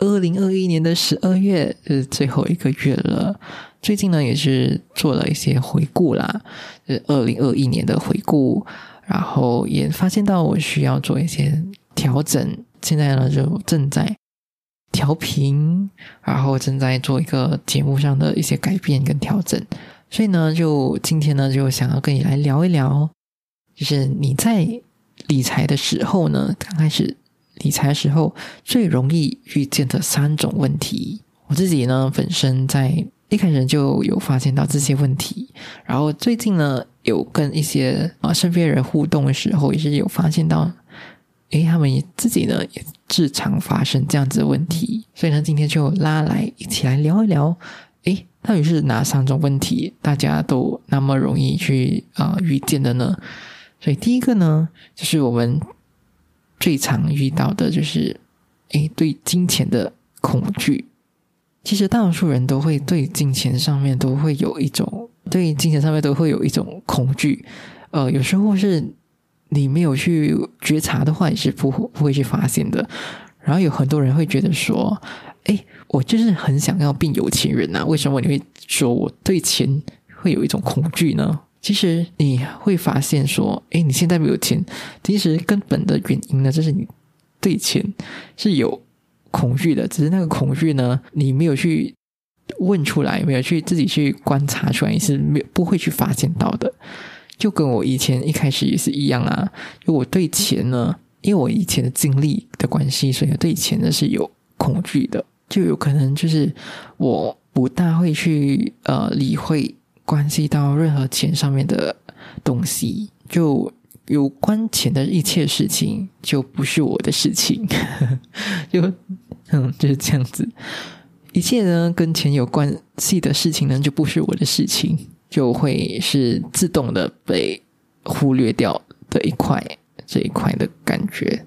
二零二一年的十二月是最后一个月了，最近呢也是做了一些回顾啦，是二零二一年的回顾，然后也发现到我需要做一些调整，现在呢就正在调频，然后正在做一个节目上的一些改变跟调整，所以呢，就今天呢就想要跟你来聊一聊，就是你在理财的时候呢，刚开始。理财时候最容易遇见的三种问题，我自己呢本身在一开始就有发现到这些问题，然后最近呢有跟一些啊身边人互动的时候，也是有发现到，诶，他们自己呢也日常发生这样子的问题，所以呢今天就拉来一起来聊一聊，诶，到底是哪三种问题大家都那么容易去啊遇见的呢？所以第一个呢就是我们。最常遇到的就是，诶，对金钱的恐惧。其实大多数人都会对金钱上面都会有一种，对金钱上面都会有一种恐惧。呃，有时候是你没有去觉察的话，也是不不会去发现的。然后有很多人会觉得说，诶，我就是很想要变有钱人呐，为什么你会说我对钱会有一种恐惧呢？其实你会发现说，哎，你现在没有钱，其实根本的原因呢，就是你对钱是有恐惧的，只是那个恐惧呢，你没有去问出来，没有去自己去观察出来，你是没有不会去发现到的。就跟我以前一开始也是一样啊，就我对钱呢，因为我以前的经历的关系，所以对钱呢是有恐惧的，就有可能就是我不大会去呃理会。关系到任何钱上面的东西，就有关钱的一切事情，就不是我的事情，就嗯就是这样子。一切呢跟钱有关系的事情呢，就不是我的事情，就会是自动的被忽略掉的一块这一块的感觉。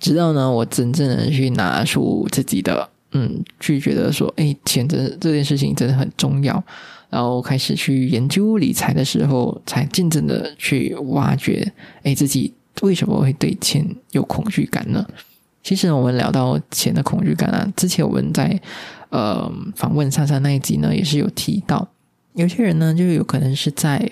直到呢，我真正的去拿出自己的嗯，去觉得说，哎，钱真这件事情真的很重要。然后开始去研究理财的时候，才真正的去挖掘，哎，自己为什么会对钱有恐惧感呢？其实我们聊到钱的恐惧感啊，之前我们在呃访问珊珊那一集呢，也是有提到，有些人呢，就有可能是在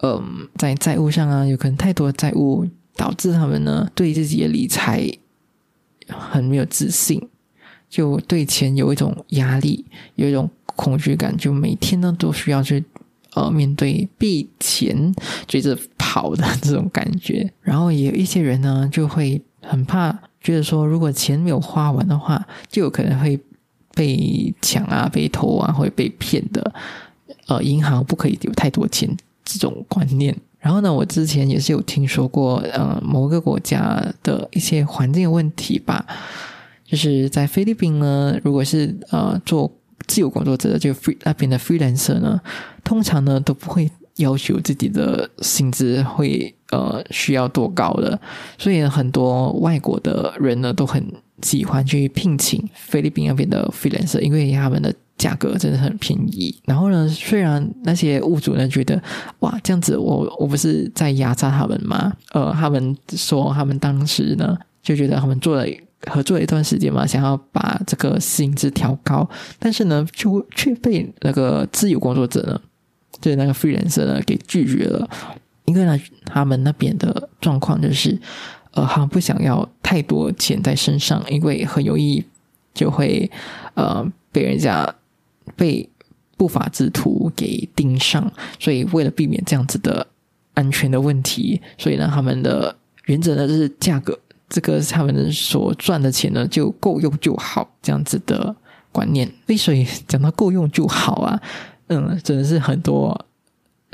嗯在债务上啊，有可能太多的债务导致他们呢对自己的理财很没有自信。就对钱有一种压力，有一种恐惧感，就每天呢都需要去呃面对被钱追着跑的这种感觉。然后也有一些人呢就会很怕，觉得说如果钱没有花完的话，就有可能会被抢啊、被偷啊，会被骗的。呃，银行不可以有太多钱这种观念。然后呢，我之前也是有听说过，呃，某个国家的一些环境问题吧。就是在菲律宾呢，如果是呃做自由工作者的这个 free 那边的 freelancer 呢，通常呢都不会要求自己的薪资会呃需要多高的，所以很多外国的人呢都很喜欢去聘请菲律宾那边的 freelancer，因为他们的价格真的很便宜。然后呢，虽然那些物主呢觉得哇这样子我我不是在压榨他们吗？呃，他们说他们当时呢就觉得他们做了。合作了一段时间嘛，想要把这个薪资调高，但是呢，就却被那个自由工作者呢，就是那个 freelancer 呢给拒绝了，因为呢，他们那边的状况就是，呃，他们不想要太多钱在身上，因为很容易就会呃被人家被不法之徒给盯上，所以为了避免这样子的安全的问题，所以呢，他们的原则呢就是价格。这个他们所赚的钱呢，就够用就好，这样子的观念。所以讲到够用就好啊，嗯，真的是很多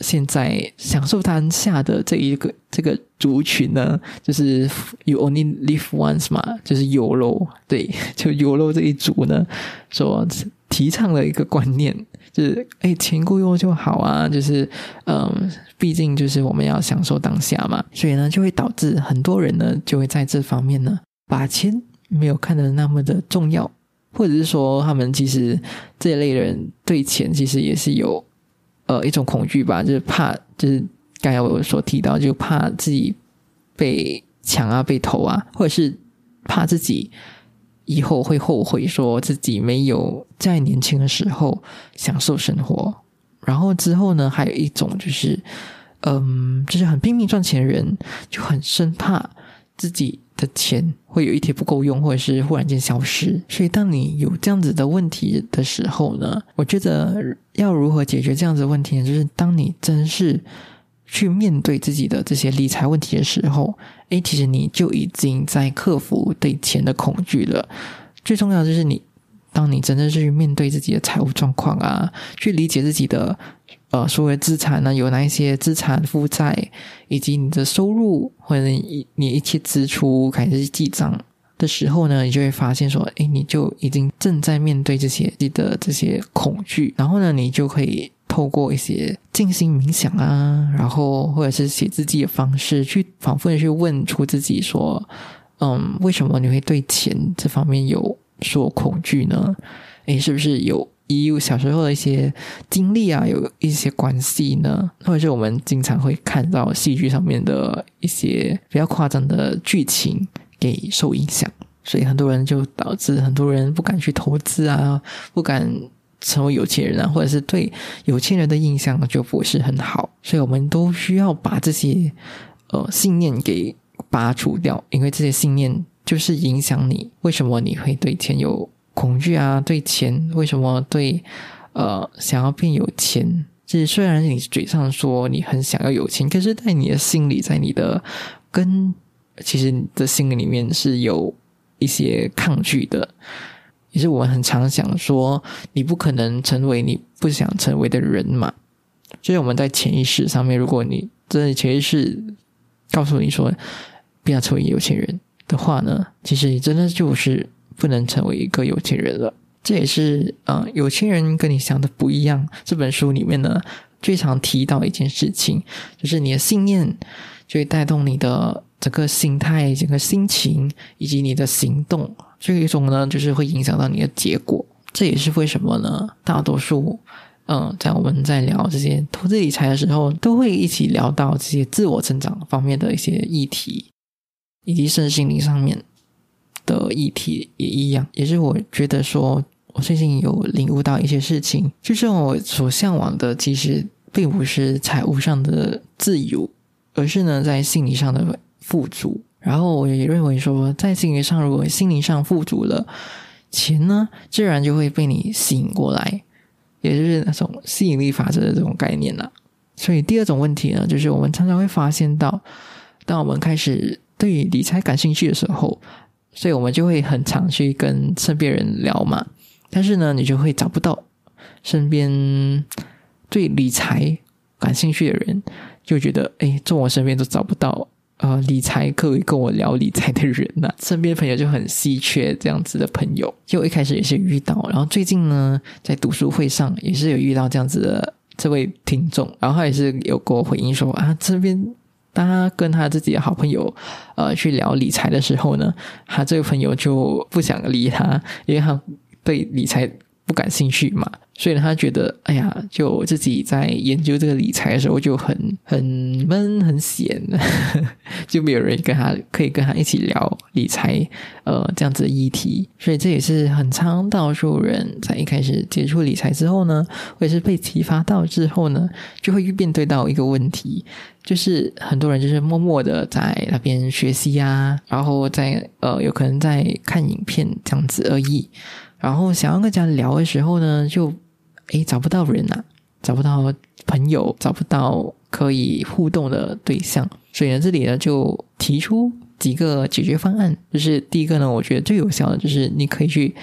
现在享受当下的这一个这个族群呢，就是 you only live once 嘛，就是有喽，对，就有喽这一族呢，所提倡的一个观念，是哎，钱够用就好啊，就是嗯，毕竟就是我们要享受当下嘛，所以呢，就会导致很多人呢，就会在这方面呢，把钱没有看得那么的重要，或者是说，他们其实这一类人对钱其实也是有。呃，一种恐惧吧，就是怕，就是刚才我所提到，就怕自己被抢啊、被偷啊，或者是怕自己以后会后悔，说自己没有在年轻的时候享受生活。然后之后呢，还有一种就是，嗯，就是很拼命赚钱的人，就很生怕自己。的钱会有一天不够用，或者是忽然间消失。所以，当你有这样子的问题的时候呢，我觉得要如何解决这样子的问题呢？就是当你真是去面对自己的这些理财问题的时候，诶，其实你就已经在克服对钱的恐惧了。最重要的就是你，当你真正是去面对自己的财务状况啊，去理解自己的。呃，所谓资产呢，有哪一些资产负债，以及你的收入或者你你一切支出开始记账的时候呢，你就会发现说，哎，你就已经正在面对这些你的这些恐惧，然后呢，你就可以透过一些静心冥想啊，然后或者是写日记的方式，去反复的去问出自己说，嗯，为什么你会对钱这方面有所恐惧呢？诶，是不是有？与小时候的一些经历啊，有一些关系呢，或者是我们经常会看到戏剧上面的一些比较夸张的剧情给受影响，所以很多人就导致很多人不敢去投资啊，不敢成为有钱人啊，或者是对有钱人的印象就不是很好，所以我们都需要把这些呃信念给拔除掉，因为这些信念就是影响你为什么你会对钱有。恐惧啊，对钱为什么对呃想要变有钱？就是虽然你嘴上说你很想要有钱，可是在你的心里，在你的根，其实你的心里面是有一些抗拒的。也是我们很常想说，你不可能成为你不想成为的人嘛。就是我们在潜意识上面，如果你真的潜意识告诉你说不要成为有钱人的话呢，其实你真的就是。不能成为一个有钱人了，这也是嗯，有钱人跟你想的不一样。这本书里面呢，最常提到一件事情，就是你的信念就会带动你的整个心态、整个心情以及你的行动。这一种呢，就是会影响到你的结果。这也是为什么呢？大多数嗯，在我们在聊这些投资理财的时候，都会一起聊到这些自我成长方面的一些议题，以及身心灵上面。的议题也一样，也是我觉得说，我最近有领悟到一些事情，就是我所向往的，其实并不是财务上的自由，而是呢，在心理上的富足。然后我也认为说，在心灵上，如果心灵上富足了，钱呢，自然就会被你吸引过来，也就是那种吸引力法则的这种概念了。所以第二种问题呢，就是我们常常会发现到，当我们开始对理财感兴趣的时候。所以我们就会很常去跟身边人聊嘛，但是呢，你就会找不到身边对理财感兴趣的人，就觉得哎，在我身边都找不到呃理财可以跟我聊理财的人呐，身边朋友就很稀缺这样子的朋友。就一开始也是遇到，然后最近呢，在读书会上也是有遇到这样子的这位听众，然后他也是有给我回应说啊，这边。当他跟他自己的好朋友，呃，去聊理财的时候呢，他这个朋友就不想理他，因为他对理财不感兴趣嘛。所以他觉得，哎呀，就自己在研究这个理财的时候就很很闷、很闲，就没有人跟他可以跟他一起聊理财，呃，这样子的议题。所以这也是很常大多数人在一开始接触理财之后呢，或者是被启发到之后呢，就会面对到一个问题，就是很多人就是默默的在那边学习啊，然后在呃，有可能在看影片这样子而已，然后想要跟家聊的时候呢，就。诶，找不到人呐，找不到朋友，找不到可以互动的对象，所以呢，这里呢就提出几个解决方案。就是第一个呢，我觉得最有效的就是你可以去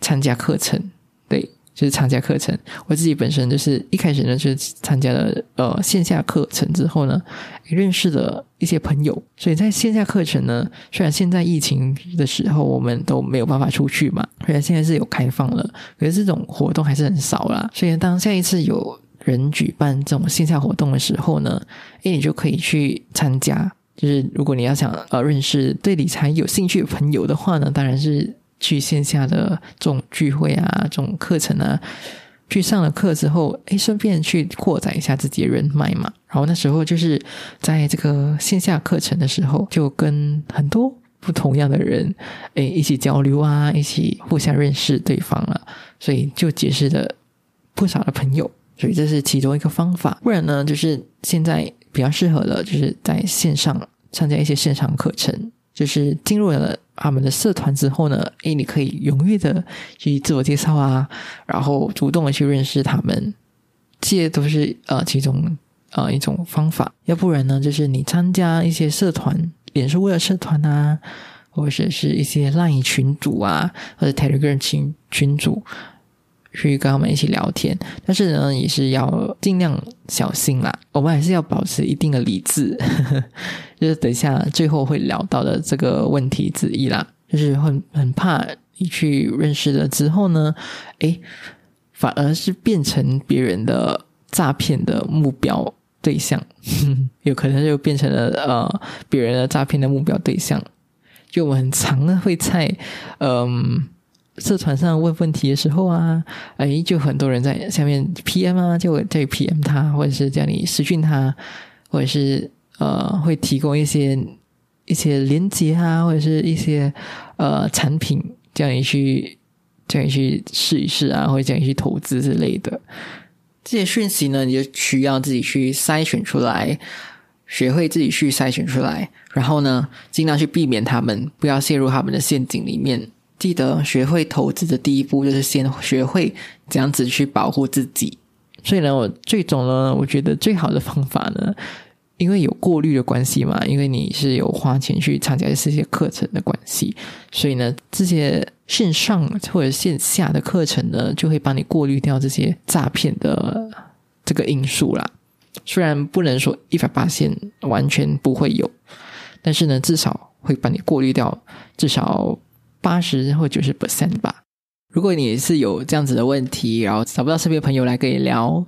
参加课程，对，就是参加课程。我自己本身就是一开始呢，就是参加了呃线下课程之后呢，也认识了一些朋友。所以在线下课程呢，虽然现在疫情的时候我们都没有办法出去嘛，虽然现在是有开放了，可是这种活动还是很少啦。所以当下一次有人举办这种线下活动的时候呢，诶，你就可以去参加。就是如果你要想呃认识对理财有兴趣的朋友的话呢，当然是。去线下的这种聚会啊，这种课程啊，去上了课之后，哎，顺便去扩展一下自己的人脉嘛。然后那时候就是在这个线下课程的时候，就跟很多不同样的人，哎，一起交流啊，一起互相认识对方了，所以就结识了不少的朋友。所以这是其中一个方法。不然呢，就是现在比较适合的，就是在线上参加一些线上课程。就是进入了他们的社团之后呢，诶，你可以踊跃的去自我介绍啊，然后主动的去认识他们，这些都是呃其中呃一种方法。要不然呢，就是你参加一些社团，脸书的社团啊，或者是一些 LINE 群组啊，或者 Telegram 群群组。去跟他们一起聊天，但是呢，也是要尽量小心啦。我们还是要保持一定的理智，就是等一下最后会聊到的这个问题之一啦。就是很很怕你去认识了之后呢，诶，反而是变成别人的诈骗的目标对象，有可能就变成了呃别人的诈骗的目标对象。就我们很常会在嗯。社团上问问题的时候啊，哎，就很多人在下面 PM 啊，就在 PM 他，或者是叫你私讯他，或者是呃，会提供一些一些连接啊，或者是一些呃产品，叫你去叫你去试一试啊，或者叫你去投资之类的。这些讯息呢，你就需要自己去筛选出来，学会自己去筛选出来，然后呢，尽量去避免他们，不要陷入他们的陷阱里面。记得学会投资的第一步就是先学会怎样子去保护自己。所以呢，我最终呢，我觉得最好的方法呢，因为有过滤的关系嘛，因为你是有花钱去参加这些课程的关系，所以呢，这些线上或者线下的课程呢，就会帮你过滤掉这些诈骗的这个因素啦。虽然不能说一百八线完全不会有，但是呢，至少会帮你过滤掉至少。八十或九十 percent 吧。如果你是有这样子的问题，然后找不到身边朋友来跟你聊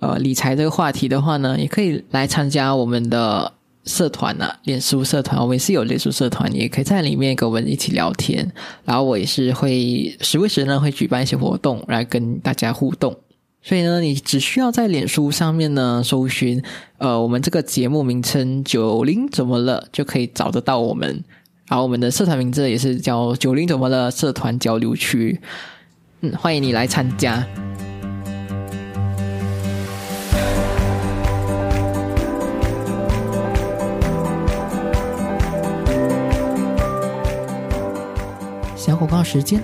呃理财这个话题的话呢，也可以来参加我们的社团啊，脸书社团。我们是有脸书社团，你也可以在里面跟我们一起聊天。然后我也是会时不时呢会举办一些活动来跟大家互动。所以呢，你只需要在脸书上面呢搜寻呃我们这个节目名称“九零怎么了”，就可以找得到我们。好，我们的社团名字也是叫“九零怎么了”社团交流区，嗯，欢迎你来参加。小广告时间，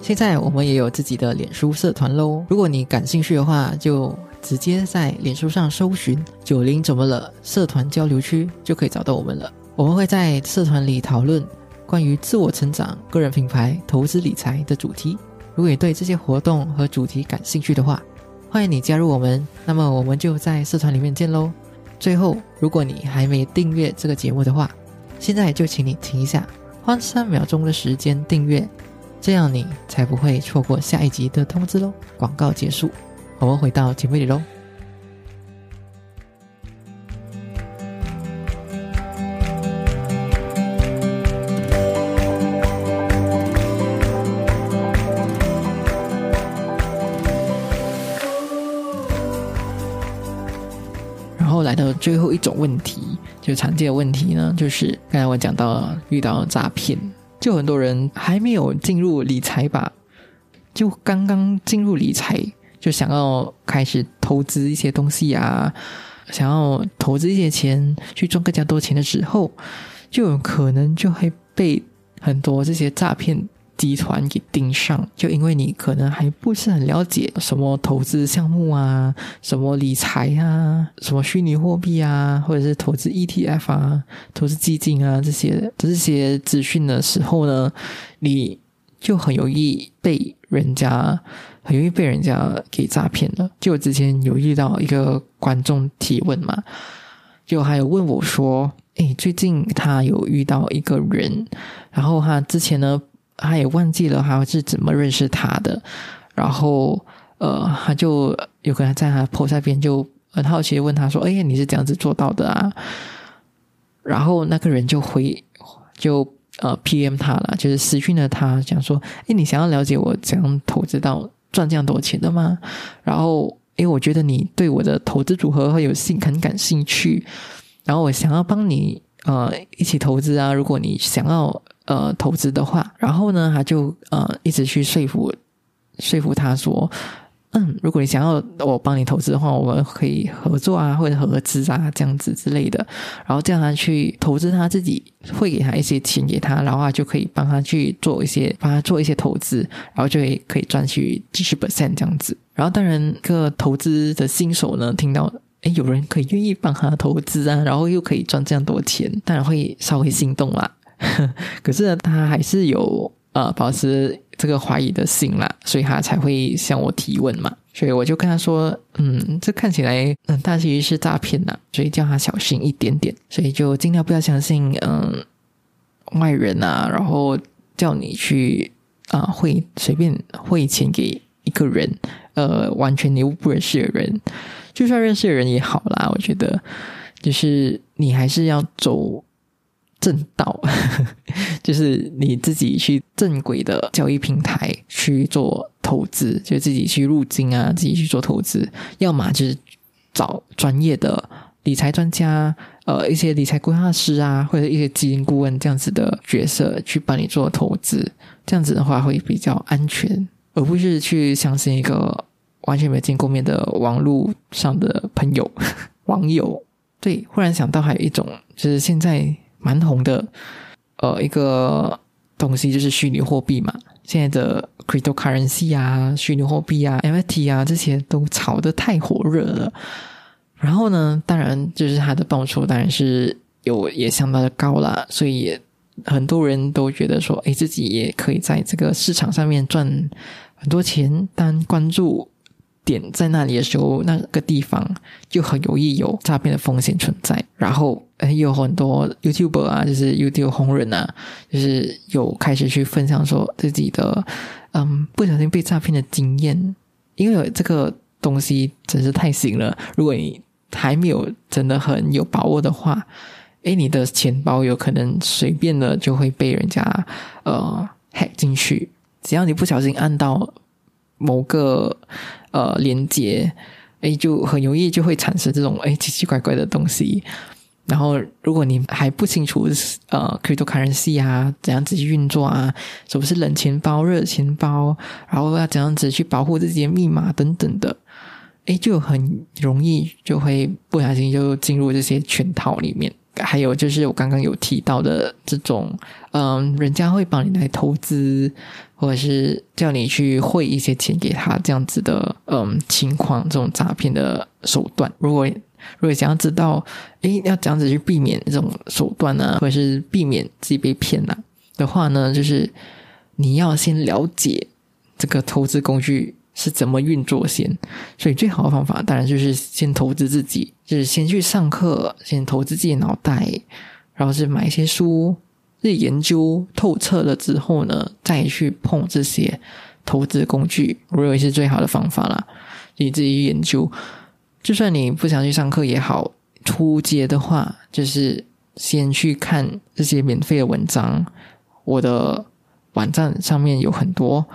现在我们也有自己的脸书社团喽。如果你感兴趣的话，就直接在脸书上搜寻“九零怎么了”社团交流区，就可以找到我们了。我们会在社团里讨论关于自我成长、个人品牌、投资理财的主题。如果你对这些活动和主题感兴趣的话，欢迎你加入我们。那么我们就在社团里面见喽。最后，如果你还没订阅这个节目的话，现在就请你停一下，花三秒钟的时间订阅，这样你才不会错过下一集的通知喽。广告结束，我们回到节目里喽。来到最后一种问题，就常见的问题呢，就是刚才我讲到遇到诈骗，就很多人还没有进入理财吧，就刚刚进入理财，就想要开始投资一些东西啊，想要投资一些钱去赚更加多钱的时候，就有可能就会被很多这些诈骗。集团给盯上，就因为你可能还不是很了解什么投资项目啊，什么理财啊，什么虚拟货币啊，或者是投资 ETF 啊，投资基金啊这些这些资讯的时候呢，你就很容易被人家很容易被人家给诈骗了。就我之前有遇到一个观众提问嘛，就还有问我说：“诶，最近他有遇到一个人，然后他之前呢，他也忘记了他是怎么认识他的，然后呃，他就有个人在他 post 边就很好奇问他说：‘哎，你是这样子做到的啊？’然后那个人就回就。”呃，P.M. 他了，就是私讯了他，讲说：“哎，你想要了解我怎样投资到赚这样多钱的吗？”然后，因为，我觉得你对我的投资组合会有兴很感兴趣，然后我想要帮你呃一起投资啊。如果你想要呃投资的话，然后呢，他就呃一直去说服说服他说。嗯，如果你想要我帮你投资的话，我们可以合作啊，或者合资啊，这样子之类的。然后叫他去投资，他自己会给他一些钱给他，然后就可以帮他去做一些，帮他做一些投资，然后就会可以赚取几十 percent 这样子。然后当然，个投资的新手呢，听到诶有人可以愿意帮他投资啊，然后又可以赚这样多钱，当然会稍微心动啦。可是呢，他还是有。呃，保持这个怀疑的心啦，所以他才会向我提问嘛。所以我就跟他说：“嗯，这看起来，嗯，他其实是诈骗呐，所以叫他小心一点点。所以就尽量不要相信，嗯，外人啊，然后叫你去啊汇随便汇钱给一个人，呃，完全你又不认识的人，就算认识的人也好啦。我觉得，就是你还是要走。”正道 就是你自己去正规的交易平台去做投资，就自己去入金啊，自己去做投资。要么就是找专业的理财专家，呃，一些理财规划师啊，或者一些基金顾问这样子的角色去帮你做投资。这样子的话会比较安全，而不是去相信一个完全没有见过面的网络上的朋友 网友。对，忽然想到还有一种，就是现在。蛮红的，呃，一个东西就是虚拟货币嘛。现在的 cryptocurrency 啊，虚拟货币啊，NFT 啊，这些都炒得太火热了。然后呢，当然就是它的报酬当然是有也相当的高了，所以很多人都觉得说，哎，自己也可以在这个市场上面赚很多钱，但关注。点在那里的时候，那个地方就很容易有诈骗的风险存在。然后，有很多 YouTuber 啊，就是 YouTube 红人啊，就是有开始去分享说自己的，嗯，不小心被诈骗的经验。因为这个东西真是太新了，如果你还没有真的很有把握的话，诶，你的钱包有可能随便的就会被人家呃 hack 进去。只要你不小心按到某个。呃，连接，哎，就很容易就会产生这种哎奇奇怪怪的东西。然后，如果你还不清楚呃，cryptocurrency 啊，怎样子去运作啊，什么是冷钱包、热钱包，然后要怎样子去保护自己的密码等等的，哎，就很容易就会不小心就进入这些圈套里面。还有就是我刚刚有提到的这种，嗯，人家会帮你来投资，或者是叫你去汇一些钱给他这样子的，嗯，情况这种诈骗的手段。如果如果想要知道，诶，要怎样子去避免这种手段呢，或者是避免自己被骗呢的话呢，就是你要先了解这个投资工具。是怎么运作先？所以最好的方法当然就是先投资自己，是先去上课，先投资自己脑袋，然后是买一些书，自己研究透彻了之后呢，再去碰这些投资工具，我认为是最好的方法啦。你自己研究，就算你不想去上课也好，初阶的话就是先去看这些免费的文章，我的网站上面有很多。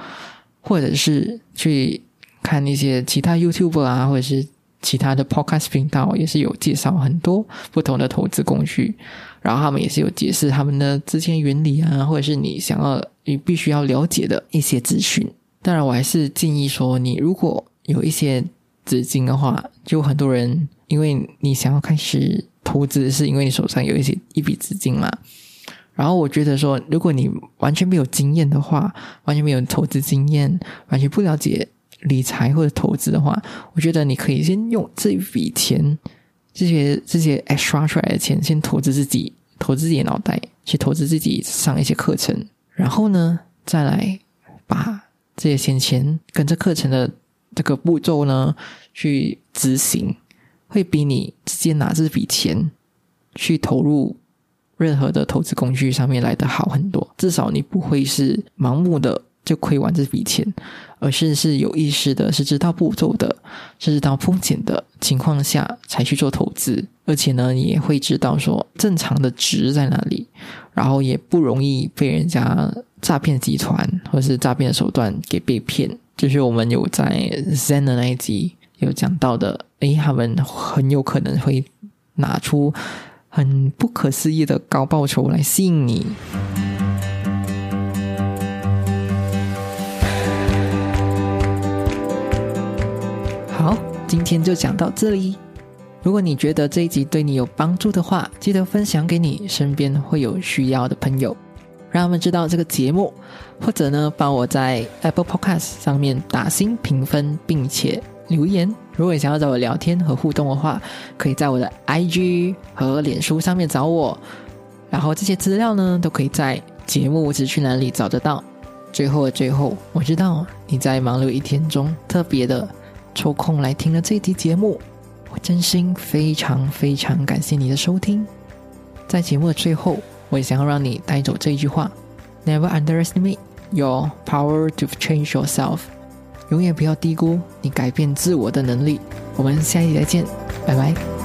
或者是去看一些其他 YouTube 啊，或者是其他的 Podcast 频道，也是有介绍很多不同的投资工具，然后他们也是有解释他们的资金原理啊，或者是你想要你必须要了解的一些资讯。当然，我还是建议说，你如果有一些资金的话，就很多人因为你想要开始投资，是因为你手上有一些一笔资金嘛。然后我觉得说，如果你完全没有经验的话，完全没有投资经验，完全不了解理财或者投资的话，我觉得你可以先用这笔钱，这些这些 extra 出来的钱，先投资自己，投资自己脑袋，去投资自己上一些课程，然后呢，再来把这些先前跟着课程的这个步骤呢去执行，会比你直接拿这笔钱去投入任何的投资工具上面来的好很多。至少你不会是盲目的就亏完这笔钱，而是是有意识的，是知道步骤的，是知道风险的情况下才去做投资。而且呢，也会知道说正常的值在哪里，然后也不容易被人家诈骗集团或是诈骗手段给被骗。就是我们有在 Zen 的那一集有讲到的，诶，他们很有可能会拿出很不可思议的高报酬来吸引你。今天就讲到这里。如果你觉得这一集对你有帮助的话，记得分享给你身边会有需要的朋友，让他们知道这个节目，或者呢，帮我在 Apple Podcast 上面打新评分，并且留言。如果你想要找我聊天和互动的话，可以在我的 IG 和脸书上面找我。然后这些资料呢，都可以在节目资讯栏里找得到。最后的最后，我知道你在忙碌一天中特别的抽空来听了这集节目。我真心非常非常感谢你的收听，在节目的最后，我也想要让你带走这一句话：Never underestimate your power to change yourself。永远不要低估你改变自我的能力。我们下一集再见，拜拜。